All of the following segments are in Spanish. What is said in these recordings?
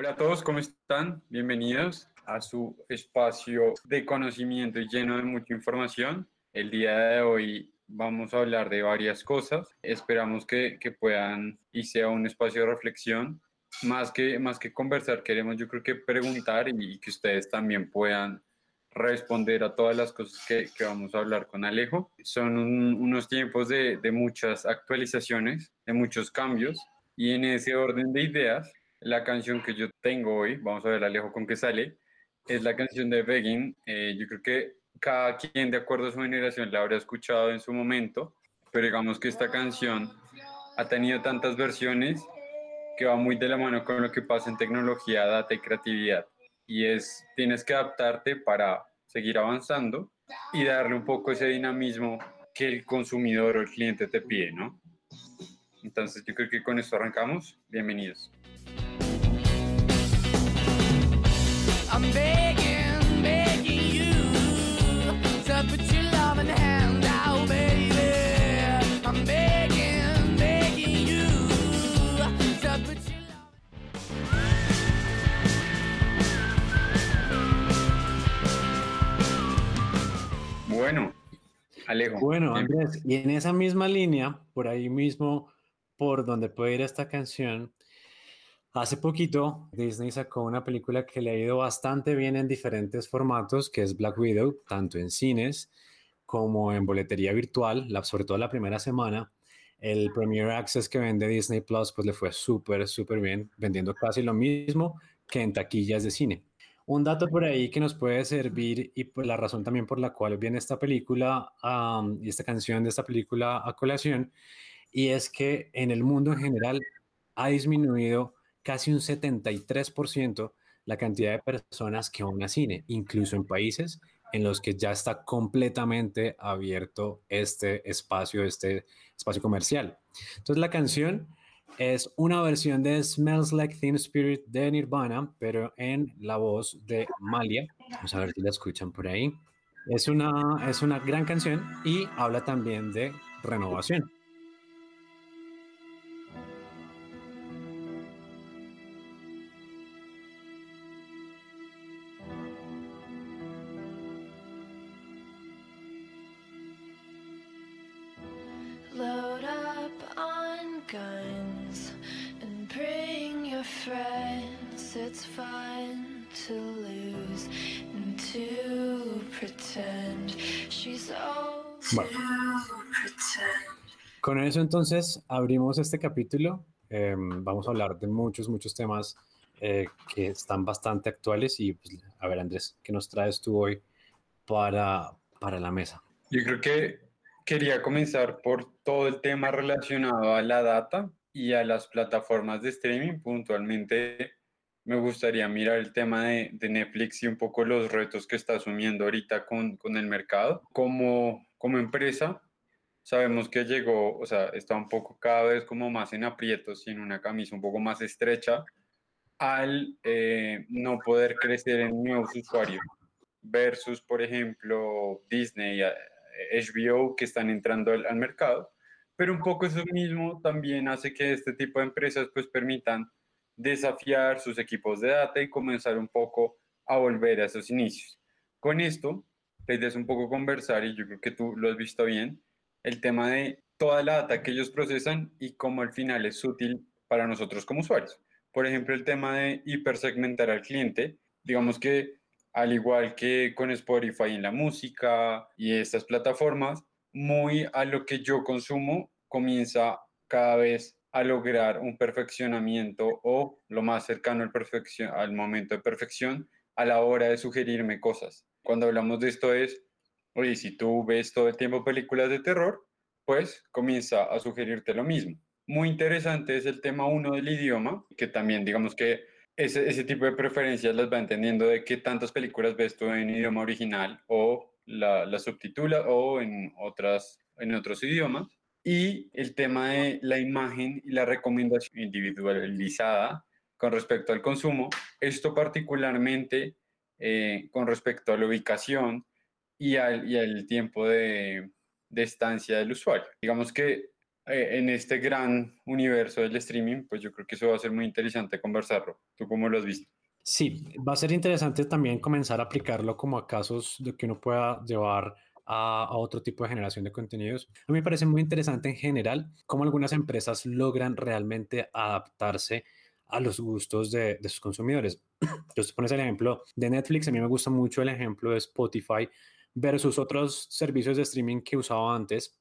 Hola a todos, ¿cómo están? Bienvenidos a su espacio de conocimiento y lleno de mucha información. El día de hoy vamos a hablar de varias cosas. Esperamos que, que puedan y sea un espacio de reflexión. Más que, más que conversar, queremos yo creo que preguntar y, que ustedes también puedan responder a todas las cosas que, que vamos a hablar con Alejo. Son unos tiempos de, de muchas actualizaciones, de muchos cambios y en ese orden de ideas la canción que yo tengo hoy, vamos a ver Alejo con qué sale, es la canción de Begging. Eh, yo creo que cada quien de acuerdo a su generación la habrá escuchado en su momento, pero digamos que esta canción ha tenido tantas versiones que va muy de la mano con lo que pasa en tecnología, data y creatividad. Y es, tienes que adaptarte para seguir avanzando y darle un poco ese dinamismo que el consumidor o el cliente te pide, ¿no? Entonces yo creo que con esto arrancamos. Bienvenidos. Bueno, Alejo. Bueno, Andrés, y en esa misma línea, por ahí mismo, por donde puede ir esta canción, Hace poquito Disney sacó una película que le ha ido bastante bien en diferentes formatos, que es Black Widow, tanto en cines como en boletería virtual, sobre todo la primera semana. El Premier Access que vende Disney Plus, pues le fue súper, súper bien, vendiendo casi lo mismo que en taquillas de cine. Un dato por ahí que nos puede servir y por la razón también por la cual viene esta película y esta canción de esta película a colación, y es que en el mundo en general ha disminuido casi un 73% la cantidad de personas que van a cine, incluso en países en los que ya está completamente abierto este espacio, este espacio comercial. Entonces la canción es una versión de Smells Like Thin Spirit de Nirvana, pero en la voz de Malia. Vamos a ver si la escuchan por ahí. Es una, es una gran canción y habla también de renovación. Con eso entonces abrimos este capítulo. Em, vamos a hablar de muchos, muchos temas eh, que están bastante actuales y pues, a ver Andrés, ¿qué nos traes tú hoy para, para la mesa? Yo creo que quería comenzar por todo el tema relacionado a la data y a las plataformas de streaming. Puntualmente me gustaría mirar el tema de, Netflix y un poco los retos que está asumiendo ahorita con, con el mercado. Como, como empresa, sabemos que llegó, o sea, está un poco cada vez como más en aprietos y en una camisa un poco más estrecha al eh, no poder crecer en nuevos usuarios versus, por ejemplo, Disney, HBO que están entrando al, al, mercado. Pero un poco eso mismo también hace que este tipo de empresas pues permitan desafiar sus equipos de data y comenzar un poco a volver a esos inicios. Con esto, la idea un poco conversar y yo creo que tú lo has visto bien, el tema de toda la data que ellos procesan y cómo al final es útil para nosotros como usuarios. Por ejemplo, el tema de hipersegmentar al cliente. Digamos que al igual que con Spotify en la música y estas plataformas, muy a lo que yo consumo comienza cada vez a lograr un perfeccionamiento o lo más cercano al, momento de perfección a la hora de sugerirme cosas. Cuando hablamos de esto es Oye, si tú ves todo el tiempo películas de terror, pues comienza a sugerirte lo mismo. Muy interesante es el tema uno del idioma, que también digamos que ese, ese tipo de preferencias las va entendiendo de qué tantas películas ves tú en idioma original o la, la subtitula o en, otras, en otros idiomas. Y el tema de la imagen y la recomendación individualizada con respecto al consumo, esto particularmente eh, con respecto a la ubicación, y al, y tiempo de, de, estancia del usuario. Digamos que eh, en este gran universo del streaming, pues yo creo que eso va a ser muy interesante conversarlo. ¿Tú cómo lo has visto? Sí, va a ser interesante también comenzar a aplicarlo como a casos de que uno pueda llevar a, otro tipo de generación de contenidos. A mí me parece muy interesante en general cómo algunas empresas logran realmente adaptarse a los gustos de, sus consumidores. Entonces, pones el ejemplo de Netflix, a mí me gusta mucho el ejemplo de Spotify versus otros servicios de streaming que usaba antes.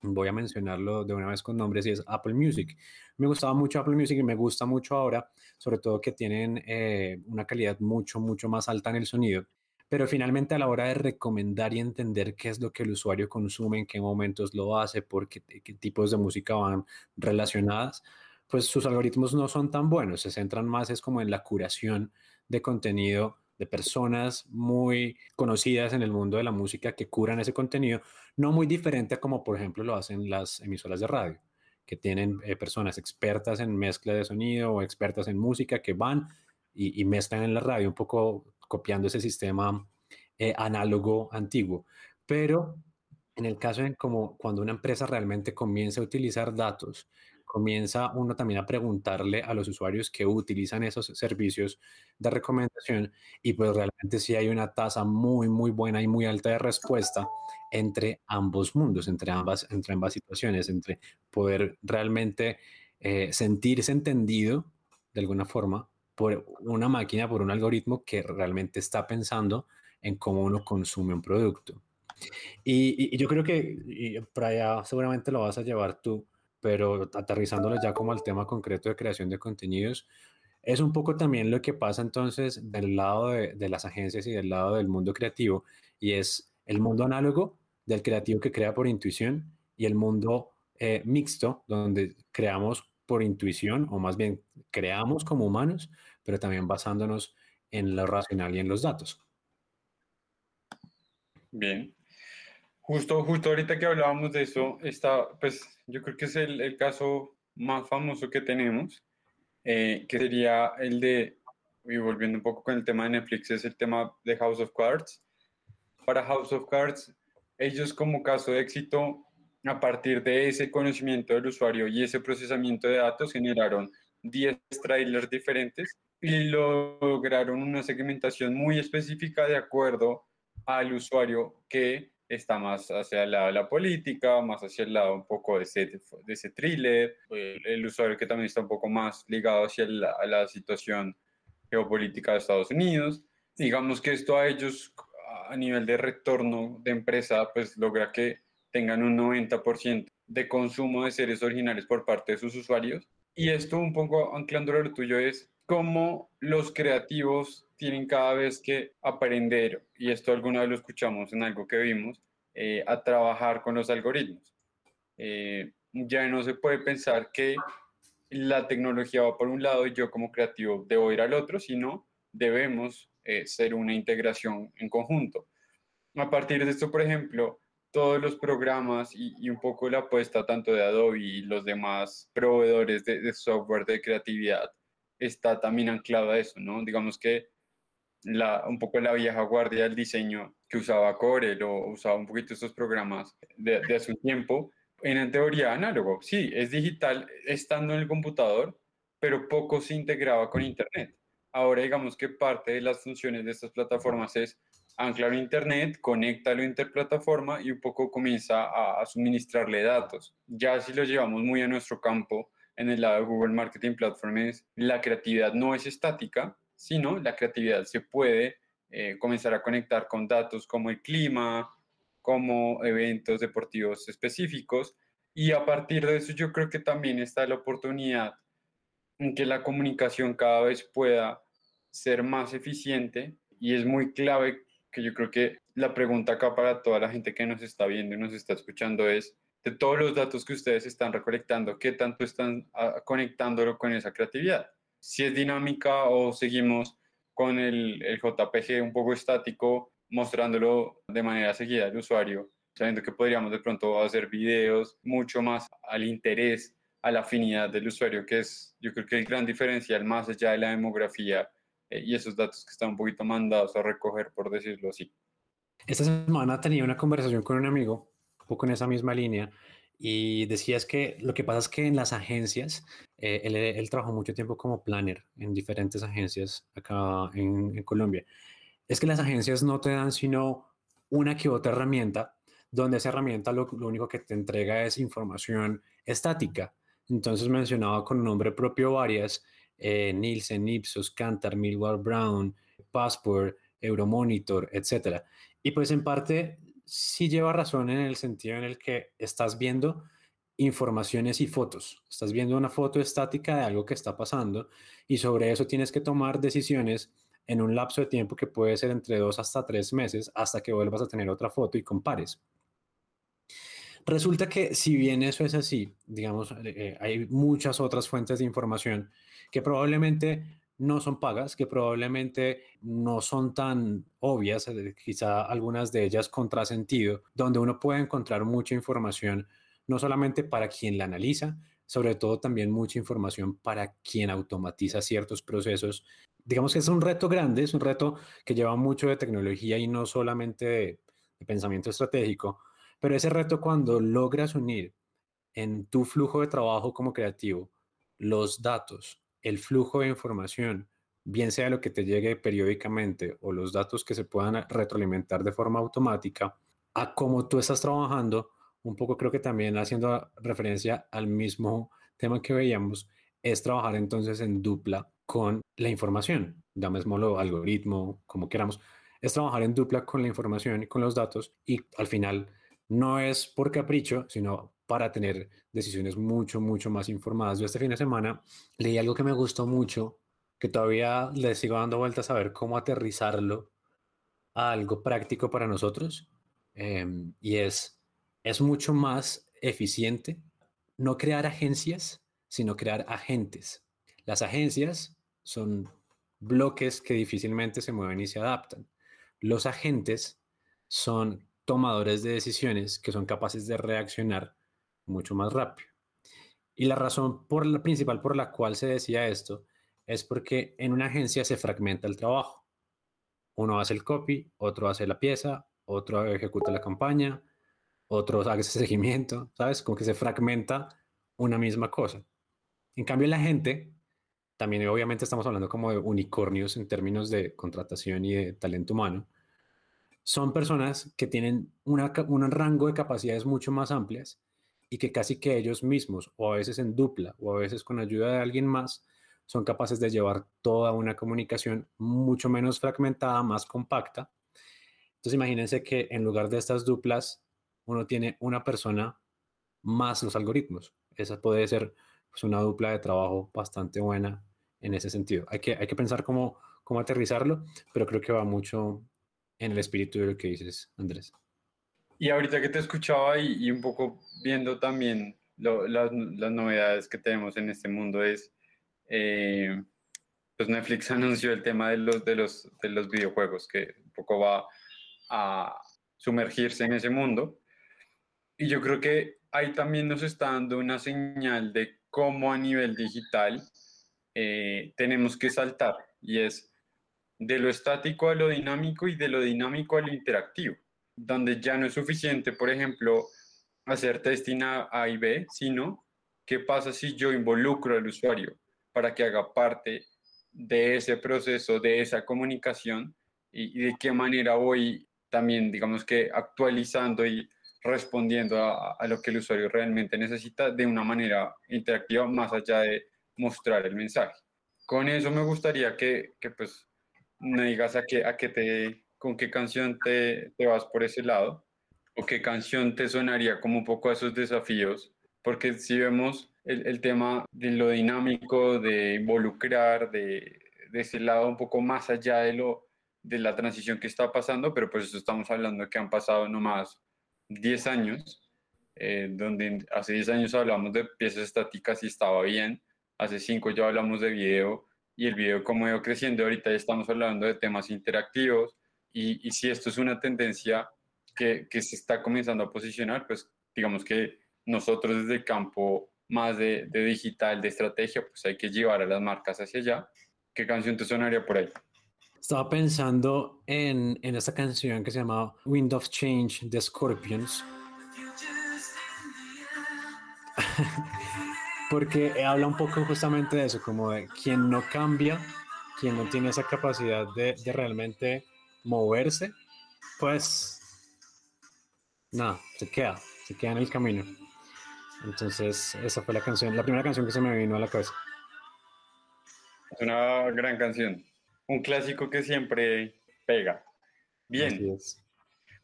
Voy a mencionarlo de una vez con nombres y es Apple Music. Me gustaba mucho Apple Music y me gusta mucho ahora, sobre todo que tienen eh, una calidad mucho, mucho más alta en el sonido. Pero finalmente a la hora de recomendar y entender qué es lo que el usuario consume, en qué momentos lo hace, por qué, tipos de música van relacionadas, pues sus algoritmos no son tan buenos, se centran más es como en la curación de contenido de personas muy conocidas en el mundo de la música que curan ese contenido, no muy diferente a como por ejemplo lo hacen las emisoras de radio, que tienen eh, personas expertas en mezcla de sonido o expertas en música que van y, mezclan en la radio, un poco copiando ese sistema eh, análogo antiguo. Pero en el caso de como cuando una empresa realmente comienza a utilizar datos comienza uno también a preguntarle a los usuarios que utilizan esos servicios de recomendación y pues realmente sí hay una tasa muy, muy buena y muy alta de respuesta entre ambos mundos, entre ambas, entre ambas situaciones, entre poder realmente eh, sentirse entendido de alguna forma por una máquina, por un algoritmo que realmente está pensando en cómo uno consume un producto. Y, y yo creo que y por allá seguramente lo vas a llevar tú pero aterrizándolo ya como al tema concreto de creación de contenidos, es un poco también lo que pasa entonces del lado de, las agencias y del lado del mundo creativo, y es el mundo análogo del creativo que crea por intuición y el mundo eh, mixto, donde creamos por intuición, o más bien creamos como humanos, pero también basándonos en lo racional y en los datos. Bien, Justo, justo ahorita que hablábamos de eso, está, pues yo creo que es el, el caso más famoso que tenemos, eh, que sería el de, y volviendo un poco con el tema de Netflix, es el tema de House of Cards. Para House of Cards, ellos como caso de éxito, a partir de ese conocimiento del usuario y ese procesamiento de datos, generaron 10 trailers diferentes y lograron una segmentación muy específica de acuerdo al usuario que está más hacia el lado de la política, más hacia el lado un poco de ese, de ese thriller, el, usuario que también está un poco más ligado hacia la, la situación geopolítica de Estados Unidos. Digamos que esto a ellos a nivel de retorno de empresa, pues logra que tengan un 90% de consumo de series originales por parte de sus usuarios. Y esto un poco anclándolo a lo tuyo es cómo los creativos tienen cada vez que aprender, y esto alguna vez lo escuchamos en algo que vimos, eh, a trabajar con los algoritmos. Eh, ya no se puede pensar que la tecnología va por un lado y yo como creativo debo ir al otro, sino debemos eh, ser una integración en conjunto. A partir de esto, por ejemplo, todos los programas y, un poco la apuesta tanto de Adobe y los demás proveedores de, de software de creatividad está también anclado a eso, ¿no? Digamos que un poco la vieja guardia del diseño que usaba Corel o usaba un poquito estos programas de, de un tiempo, en teoría análogo. Sí, es digital estando en el computador, pero poco se integraba con Internet. Ahora digamos que parte de las funciones de estas plataformas es anclar Internet, conéctalo interplataforma y un poco comienza a, a, suministrarle datos. Ya si lo llevamos muy a nuestro campo, en el lado de Google Marketing Platforms, la creatividad no es estática, sino la creatividad se puede eh, comenzar a conectar con datos como el clima, como eventos deportivos específicos. Y a partir de eso yo creo que también está la oportunidad en que la comunicación cada vez pueda ser más eficiente y es muy clave que yo creo que la pregunta acá para toda la gente que nos está viendo y nos está escuchando es, de todos los datos que ustedes están recolectando, ¿qué tanto están ah, conectándolo con esa creatividad? si es dinámica o seguimos con el, el, JPG un poco estático, mostrándolo de manera seguida al usuario, sabiendo que podríamos de pronto hacer videos mucho más al interés, a la afinidad del usuario, que es yo creo que el gran diferencial más allá de la demografía eh, y esos datos que están un poquito mandados a recoger, por decirlo así. Esta semana tenía una conversación con un amigo, un poco en esa misma línea, Y decías que lo que pasa es que en las agencias, eh, él, trabajó mucho tiempo como planner en diferentes agencias acá en, Colombia. Es que las agencias no te dan sino una que otra herramienta, donde esa herramienta lo, único que te entrega es información estática. Entonces mencionaba con nombre propio varias, eh, Nielsen, Ipsos, Kantar, Millward Brown, Passport, Euromonitor, etc. Y pues en parte sí lleva razón en el sentido en el que estás viendo informaciones y fotos. Estás viendo una foto estática de algo que está pasando y sobre eso tienes que tomar decisiones en un lapso de tiempo que puede ser entre dos hasta tres meses hasta que vuelvas a tener otra foto y compares. Resulta que si bien eso es así, digamos, eh, hay muchas otras fuentes de información que probablemente no son pagas, que probablemente no son tan obvias, eh, quizá algunas de ellas contrasentido, donde uno puede encontrar mucha información, no solamente para quien la analiza, sobre todo también mucha información para quien automatiza ciertos procesos. Digamos que es un reto grande, es un reto que lleva mucho de tecnología y no solamente de pensamiento estratégico, pero ese reto cuando logras unir en tu flujo de trabajo como creativo los datos, el flujo de información, bien sea lo que te llegue periódicamente o los datos que se puedan retroalimentar de forma automática, a cómo tú estás trabajando, un poco creo que también haciendo referencia al mismo tema que veíamos, es trabajar entonces en dupla con la información, llamémoslo algoritmo, como queramos, es trabajar en dupla con la información y con los datos y al final no es por capricho, sino para tener decisiones mucho, mucho más informadas. Yo este fin de semana leí algo que me gustó mucho, que todavía le sigo dando vueltas a ver cómo aterrizarlo a algo práctico para nosotros. Em, y es, es mucho más eficiente no crear agencias, sino crear agentes. Las agencias son bloques que difícilmente se mueven y se adaptan. Los agentes son tomadores de decisiones que son capaces de reaccionar mucho más rápido. Y la razón por la principal por la cual se decía esto es porque en una agencia se fragmenta el trabajo. Uno hace el copy, otro hace la pieza, otro ejecuta la campaña, otro hace seguimiento, ¿sabes? Como que se fragmenta una misma cosa. En cambio, la gente, también obviamente estamos hablando como de unicornios en términos de contratación y de talento humano, son personas que tienen una, un rango de capacidades mucho más amplias y que casi que ellos mismos, o a veces en dupla, o a veces con ayuda de alguien más, son capaces de llevar toda una comunicación mucho menos fragmentada, más compacta. Entonces imagínense que en lugar de estas duplas, uno tiene una persona más los algoritmos. Esa puede ser pues, una dupla de trabajo bastante buena en ese sentido. Hay que, hay que pensar cómo, cómo aterrizarlo, pero creo que va mucho en el espíritu de lo que dices, Andrés. Y ahorita que te escuchaba y, un poco viendo también las, novedades que tenemos en este mundo es, eh, pues Netflix anunció el tema de los, de, los, de los videojuegos, que un poco va a sumergirse en ese mundo. Y yo creo que ahí también nos está dando una señal de cómo a nivel digital eh, tenemos que saltar. Y es, de lo estático a lo dinámico y de lo dinámico a lo interactivo, donde ya no es suficiente, por ejemplo, hacer testing A, y B, sino qué pasa si yo involucro al usuario para que haga parte de ese proceso, de esa comunicación y, de qué manera voy también, digamos que actualizando y respondiendo a, lo que el usuario realmente necesita de una manera interactiva más allá de mostrar el mensaje. Con eso me gustaría que, que pues me digas a qué, a qué te, con qué canción te, te vas por ese lado o qué canción te sonaría como un poco a esos desafíos, porque si vemos el, el tema de lo dinámico, de involucrar, de, de, ese lado un poco más allá de, lo, de la transición que está pasando, pero pues eso estamos hablando que han pasado nomás 10 años, eh, donde hace 10 años hablamos de piezas estáticas y estaba bien, hace 5 ya hablamos de video y el video como ha ido creciendo, ahorita ya estamos hablando de temas interactivos y, y si esto es una tendencia que, que, se está comenzando a posicionar, pues digamos que nosotros desde el campo más de, de, digital, de estrategia, pues hay que llevar a las marcas hacia allá. ¿Qué canción te sonaría por ahí? Estaba pensando en, en esta canción que se llama Wind of Change de Scorpions. porque habla un poco justamente de eso, como de quien no cambia, quien no tiene esa capacidad de, de realmente moverse, pues nada, se queda, se queda en el camino. Entonces, esa fue la canción, la primera canción que se me vino a la cabeza. Es una gran canción, un clásico que siempre pega. Bien.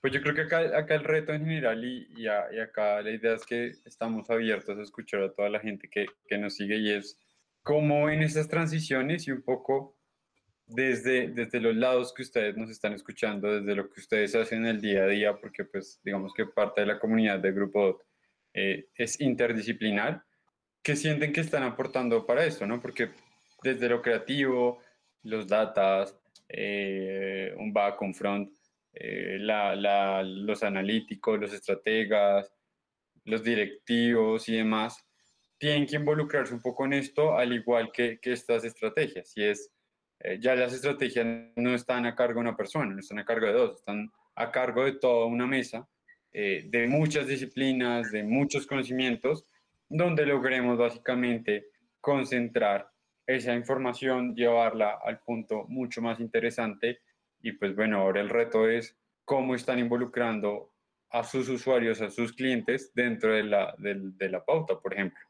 Pues yo creo que acá, acá el reto en general y, y, acá la idea es que estamos abiertos a escuchar a toda la gente que, que nos sigue y es cómo en estas transiciones y un poco desde, desde los lados que ustedes nos están escuchando, desde lo que ustedes hacen en el día a día, porque pues digamos que parte de la comunidad del Grupo eh, es interdisciplinar, que sienten que están aportando para esto, ¿no? Porque desde lo creativo, los datas, eh, un back, un front, eh, los analíticos, los estrategas, los directivos y demás, tienen que involucrarse un poco en esto, al igual que, que estas estrategias. Y es, eh, ya las estrategias no están a cargo de una persona, no están a cargo de dos, están a cargo de toda una mesa, eh, de muchas disciplinas, de muchos conocimientos, donde logremos básicamente concentrar esa información, llevarla al punto mucho más interesante y pues bueno, ahora el reto es cómo están involucrando a sus usuarios, a sus clientes dentro de la, de, la pauta, por ejemplo.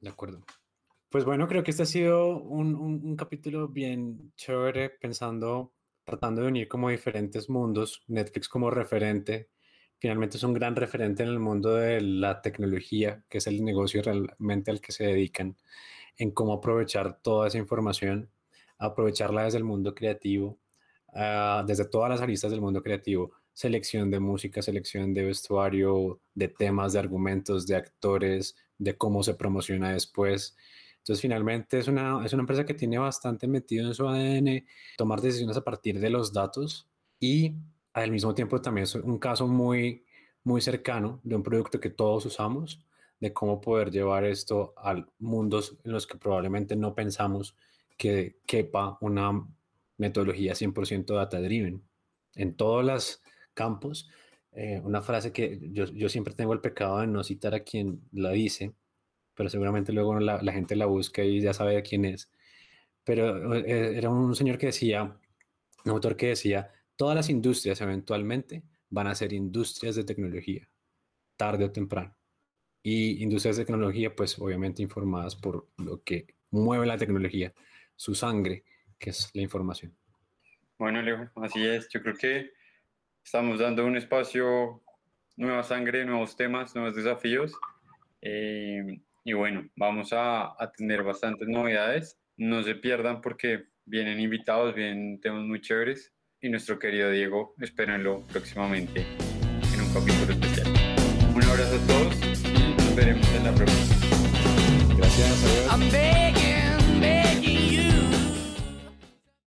De acuerdo. Pues bueno, creo que este ha sido un, un, capítulo bien chévere pensando, tratando de unir como diferentes mundos, Netflix como referente, finalmente es un gran referente en el mundo de la tecnología, que es el negocio realmente al que se dedican, en cómo aprovechar toda esa información, aprovecharla desde el mundo creativo, Ah, desde todas las aristas del mundo creativo, selección de música, selección de vestuario, de temas, de argumentos, de actores, de cómo se promociona después. Entonces, finalmente es una, es una empresa que tiene bastante metido en su ADN tomar decisiones a partir de los datos y al mismo tiempo también es un caso muy, muy cercano de un producto que todos usamos, de cómo poder llevar esto a mundos en los que probablemente no pensamos que quepa una metodología 100% data-driven. En todos los campos, eh, una frase que yo, yo, siempre tengo el pecado de no citar a quien la dice, pero seguramente luego la, la gente la busca y ya sabe a quién es. Pero eh, era un señor que decía, un autor que decía, todas las industrias eventualmente van a ser industrias de tecnología, tarde o temprano. Y industrias de tecnología, pues obviamente informadas por lo que mueve la tecnología, su sangre, que es la información. Bueno, Leo, así es. Yo creo que estamos dando un espacio, nueva sangre, nuevos temas, nuevos desafíos. Eh, y bueno, vamos a, a, tener bastantes novedades. No se pierdan porque vienen invitados, vienen temas muy chéveres. Y nuestro querido Diego, espérenlo próximamente en un capítulo especial. Un abrazo a todos y nos veremos en la próxima. Gracias.